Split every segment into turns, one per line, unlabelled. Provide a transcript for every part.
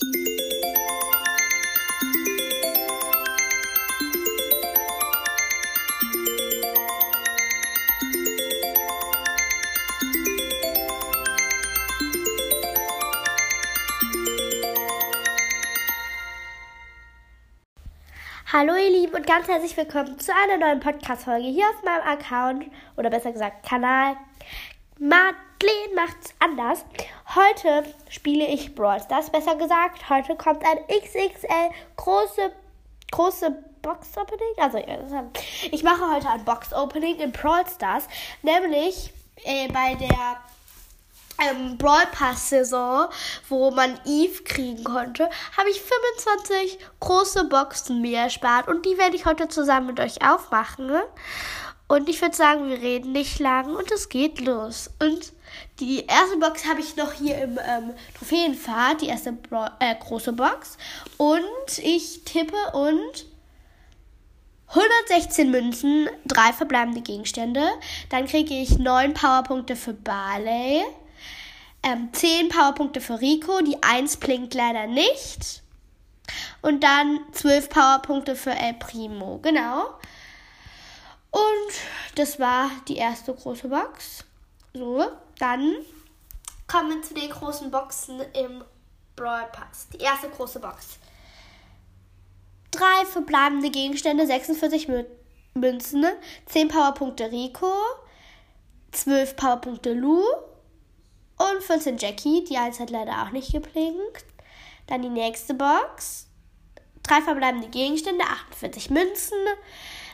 Hallo ihr Lieben und ganz herzlich willkommen zu einer neuen Podcast-Folge hier auf meinem Account oder besser gesagt Kanal. Madeleine macht's anders. Heute spiele ich Brawl Stars, besser gesagt. Heute kommt ein XXL große, große Box-Opening. Also ich mache heute ein Box-Opening in Brawl Stars, nämlich äh, bei der ähm, Brawl Pass Saison, wo man Eve kriegen konnte, habe ich 25 große Boxen mir erspart und die werde ich heute zusammen mit euch aufmachen. Und ich würde sagen, wir reden nicht lang und es geht los. Und die erste Box habe ich noch hier im ähm, Trophäenfahrt, die erste Bra äh, große Box. Und ich tippe und 116 Münzen, drei verbleibende Gegenstände. Dann kriege ich 9 Powerpunkte für Barley ähm, 10 Powerpunkte für Rico. Die 1 blinkt leider nicht. Und dann 12 Powerpunkte für El Primo. Genau. Und das war die erste große Box. So, dann kommen wir zu den großen Boxen im Brawl Pass. Die erste große Box. Drei verbleibende Gegenstände, 46 Münzen, 10 Powerpunkte Rico, 12 Powerpunkte Lu, und 14 Jackie, die 1 hat leider auch nicht geblinkt. Dann die nächste Box. Drei verbleibende Gegenstände, 48 Münzen,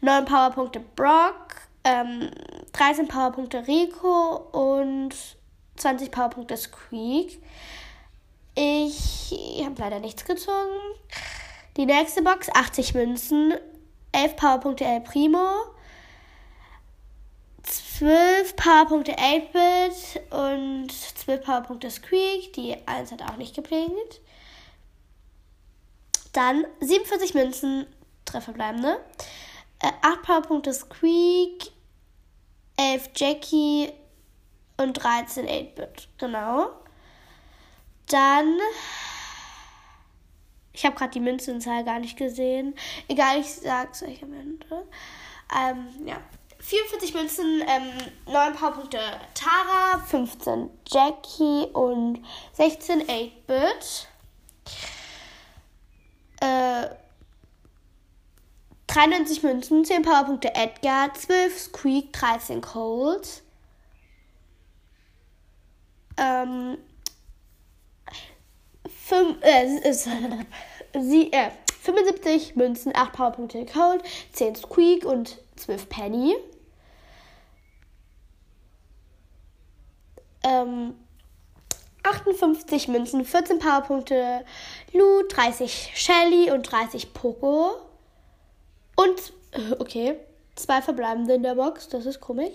9 Powerpunkte Brock, ähm, 13 Powerpunkte Rico und 20 Powerpunkte Squeak. Ich habe leider nichts gezogen. Die nächste Box, 80 Münzen, 11 Powerpunkte El Primo, 12 Powerpunkte 8-Bit und 12 Powerpunkte Squeak. Die 1 hat auch nicht gepinkt. Dann 47 Münzen, Treffer bleibende. Äh, 8 Powerpunkte Squeak, 11 Jackie und 13 8-Bit. Genau. Dann. Ich habe gerade die Münzenzahl gar nicht gesehen. Egal, ich sag's euch am Ende. Ähm, ja. 44 Münzen, ähm, 9 Powerpunkte Tara, 15 Jackie und 16 8-Bit. Äh, 93 Münzen, 10 Powerpunkte Edgar, 12 Squeak, 13 Cold. Ähm, 5, äh, sie, äh, 75 Münzen, 8 Powerpunkte Cold, 10 Squeak und 12 Penny. Ähm, 58 Münzen, 14 Powerpunkte Lu, 30 Shelly und 30 Poco. Und, okay, zwei verbleibende in der Box, das ist komisch.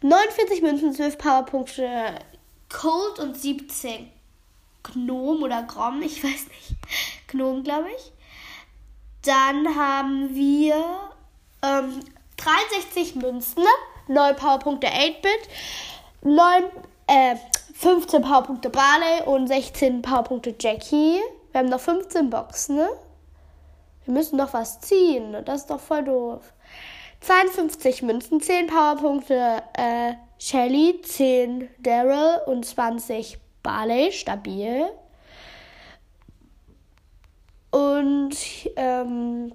49 Münzen, 12 Powerpunkte Cold und 17 Gnom oder Grom, ich weiß nicht. Gnom, glaube ich. Dann haben wir ähm, 63 Münzen, 9 Powerpunkte 8-Bit, 9, äh, 15 Powerpunkte Barley und 16 Powerpunkte Jackie. Wir haben noch 15 Boxen, ne? Wir müssen doch was ziehen. Das ist doch voll doof. 52 Münzen, 10 Powerpunkte äh, Shelly, 10 Daryl und 20 Barley, stabil. Und ähm,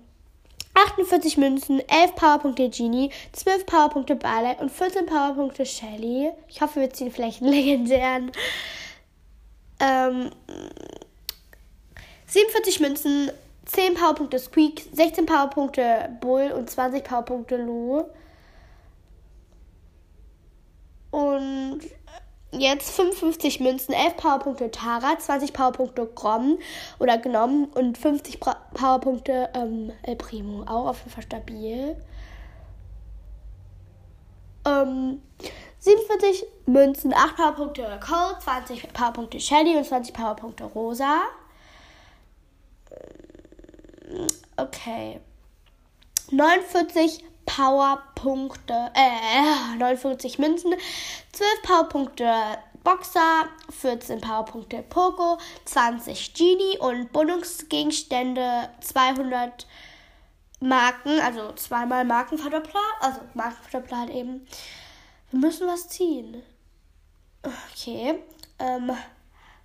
48 Münzen, 11 Powerpunkte Genie, 12 Powerpunkte Barley und 14 Powerpunkte Shelly. Ich hoffe, wir ziehen vielleicht einen legendären. Ähm, 47 Münzen, 10 Powerpunkte Squeak, 16 Powerpunkte Bull und 20 Powerpunkte Lou. Und jetzt 55 Münzen, 11 Powerpunkte Tara, 20 Powerpunkte Grom oder Gnom und 50 Powerpunkte ähm, El Primo. Auch auf jeden Fall stabil. Ähm, 47 Münzen, 8 Powerpunkte Cold, 20 Powerpunkte Shelly und 20 Powerpunkte Rosa. Okay. 49 Powerpunkte, äh, 49 Münzen, 12 Powerpunkte Boxer, 14 Powerpunkte Poco, 20 Genie und Bonusgegenstände 200 Marken, also zweimal Markenverdoppler, also Markenverdoppler halt eben. Wir müssen was ziehen. Okay. Ähm,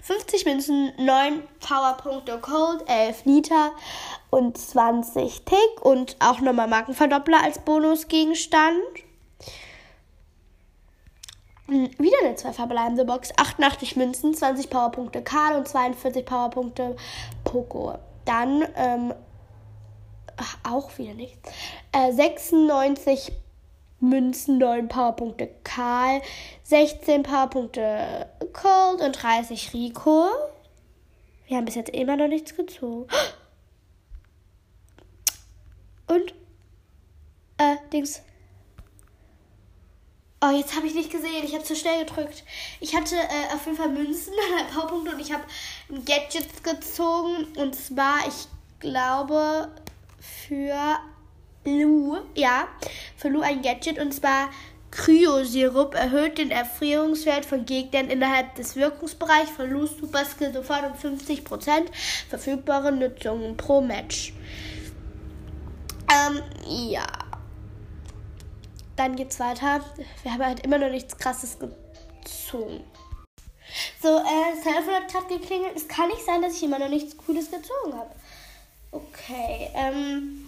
50 Münzen, 9 Powerpunkte Cold, 11 Nita und 20 Tick und auch nochmal Markenverdoppler als Bonusgegenstand. Wieder eine zwei verbleibende Box. 88 Münzen, 20 Powerpunkte Karl und 42 Powerpunkte Poco. Dann ähm, auch wieder nichts. Äh, 96 Münzen, 9 Powerpunkte Karl, 16 Powerpunkte Cold und 30 Rico. Wir haben bis jetzt immer noch nichts gezogen. Und äh, Dings. Oh, jetzt habe ich nicht gesehen. Ich habe zu schnell gedrückt. Ich hatte äh, auf jeden Fall Münzen, Powerpunkte und ich habe Gadgets gezogen. Und zwar, ich glaube, für Lu, ja, für Lu ein Gadget und zwar Kryosirup erhöht den Erfrierungswert von Gegnern innerhalb des Wirkungsbereichs von Lu's Super Skill sofort um 50%. Verfügbare Nutzungen pro Match. Ähm, ja. Dann geht's weiter. Wir haben halt immer noch nichts krasses gezogen. So, äh, das Telefon hat gerade geklingelt. Es kann nicht sein, dass ich immer noch nichts Cooles gezogen habe. Okay, ähm.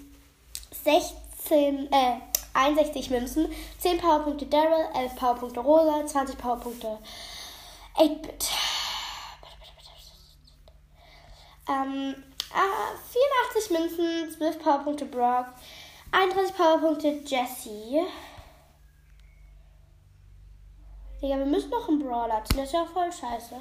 16, äh, 61 Münzen, 10 Powerpunkte Daryl, 11 Powerpunkte Rosa, 20 Powerpunkte 8-Bit. Ähm, äh, 84 Münzen, 12 Powerpunkte Brock, 31 Powerpunkte Jesse. Digga, wir müssen noch einen Brawler ziehen. Das ist ja voll scheiße.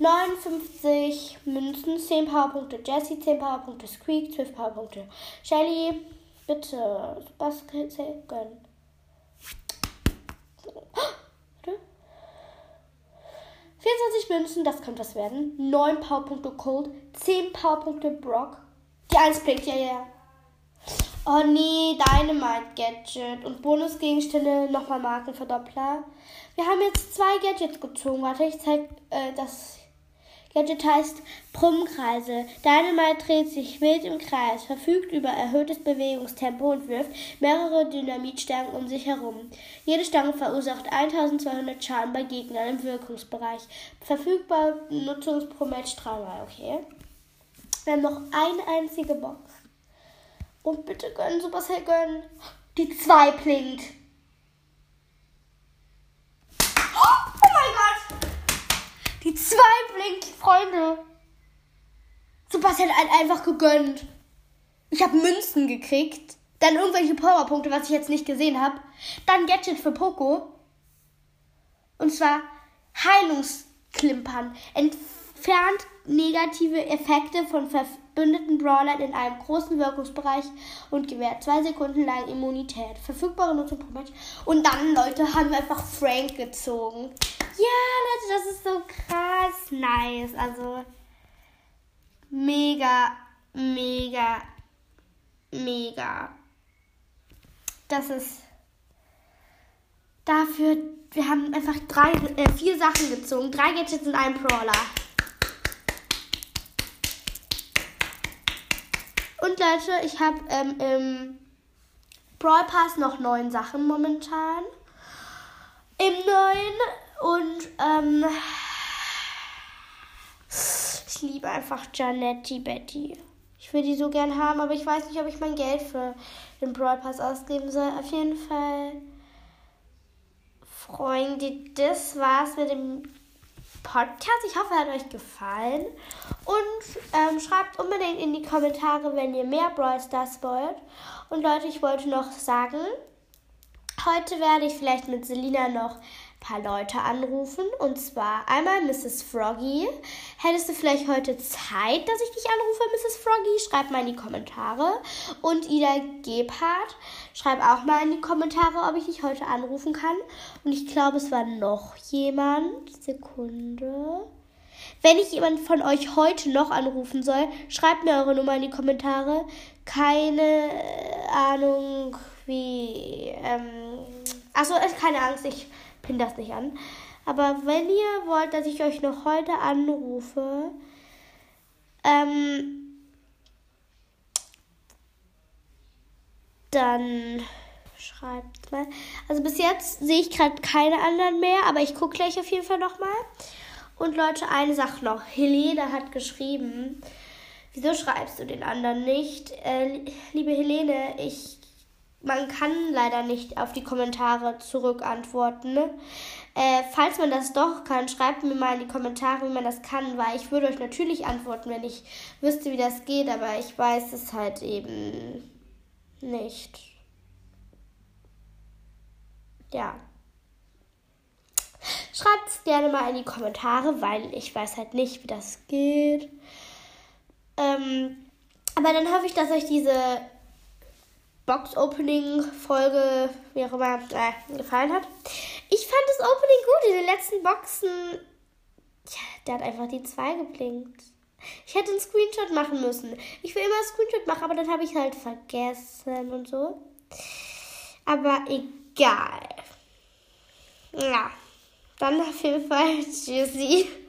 59 Münzen, 10 Powerpunkte Jesse, 10 Powerpunkte Squeak, 12 Powerpunkte Shelly. Bitte, was gönnen. 24 Münzen, das könnte was werden. 9 Powerpunkte Cold, 10 Powerpunkte Brock. Die 1 blinkt, ja, ja. Oh nee, Dynamite Gadget und Bonusgegenstände nochmal Markenverdoppler. Wir haben jetzt zwei Gadgets gezogen. Warte, ich zeig äh, das Gadget heißt Brummkreise. Dynamite dreht sich wild im Kreis, verfügt über erhöhtes Bewegungstempo und wirft mehrere Dynamitstangen um sich herum. Jede Stange verursacht 1200 Schaden bei Gegnern im Wirkungsbereich. Verfügbar Nutzungs pro Match dreimal, okay? Wir haben noch eine einzige Box. Und bitte gönnen, Supercell gönnen. Die 2 blinkt. Die zwei blinkt, Freunde. Sebastian hat einfach gegönnt. Ich habe Münzen gekriegt. Dann irgendwelche Powerpunkte, was ich jetzt nicht gesehen habe. Dann Gadget für Poco. Und zwar Heilungsklimpern. Entfernt negative Effekte von verbündeten Brawlern in einem großen Wirkungsbereich und gewährt zwei Sekunden lang Immunität. Verfügbare Nutzung pro Match. Und dann, Leute, haben wir einfach Frank gezogen. Ja, Leute, das ist so krass nice. Also mega, mega, mega. Das ist dafür, wir haben einfach drei, äh, vier Sachen gezogen. Drei Gadgets in einem Brawler. Und Leute, ich habe ähm, im Brawl Pass noch neun Sachen momentan. Im neuen und ähm, ich liebe einfach Janetti Betty. Ich will die so gern haben, aber ich weiß nicht, ob ich mein Geld für den Brawl Pass ausgeben soll. Auf jeden Fall, Freunde, das war's mit dem Podcast. Ich hoffe, er hat euch gefallen. Und ähm, schreibt unbedingt in die Kommentare, wenn ihr mehr Brawl Stars wollt. Und Leute, ich wollte noch sagen, heute werde ich vielleicht mit Selina noch paar Leute anrufen. Und zwar einmal Mrs. Froggy. Hättest du vielleicht heute Zeit, dass ich dich anrufe, Mrs. Froggy? Schreib mal in die Kommentare. Und Ida Gebhardt, schreib auch mal in die Kommentare, ob ich dich heute anrufen kann. Und ich glaube, es war noch jemand. Sekunde. Wenn ich jemand von euch heute noch anrufen soll, schreibt mir eure Nummer in die Kommentare. Keine Ahnung, wie. Ähm, achso, keine Angst, ich pin das nicht an. Aber wenn ihr wollt, dass ich euch noch heute anrufe, ähm, dann schreibt mal. Also bis jetzt sehe ich gerade keine anderen mehr, aber ich gucke gleich auf jeden Fall nochmal. Und Leute, eine Sache noch. Helene hat geschrieben, wieso schreibst du den anderen nicht? Äh, liebe Helene, ich, man kann leider nicht auf die Kommentare zurückantworten. Ne? Äh, falls man das doch kann, schreibt mir mal in die Kommentare, wie man das kann, weil ich würde euch natürlich antworten, wenn ich wüsste, wie das geht, aber ich weiß es halt eben nicht. Ja. Schreibt es gerne mal in die Kommentare, weil ich weiß halt nicht, wie das geht. Ähm, aber dann hoffe ich, dass euch diese Box-Opening-Folge, wie auch immer, äh, gefallen hat. Ich fand das Opening gut. In den letzten Boxen, ja, der hat einfach die zwei geblinkt. Ich hätte einen Screenshot machen müssen. Ich will immer einen Screenshot machen, aber dann habe ich halt vergessen und so. Aber egal. Ja, dann auf jeden Fall Tschüssi.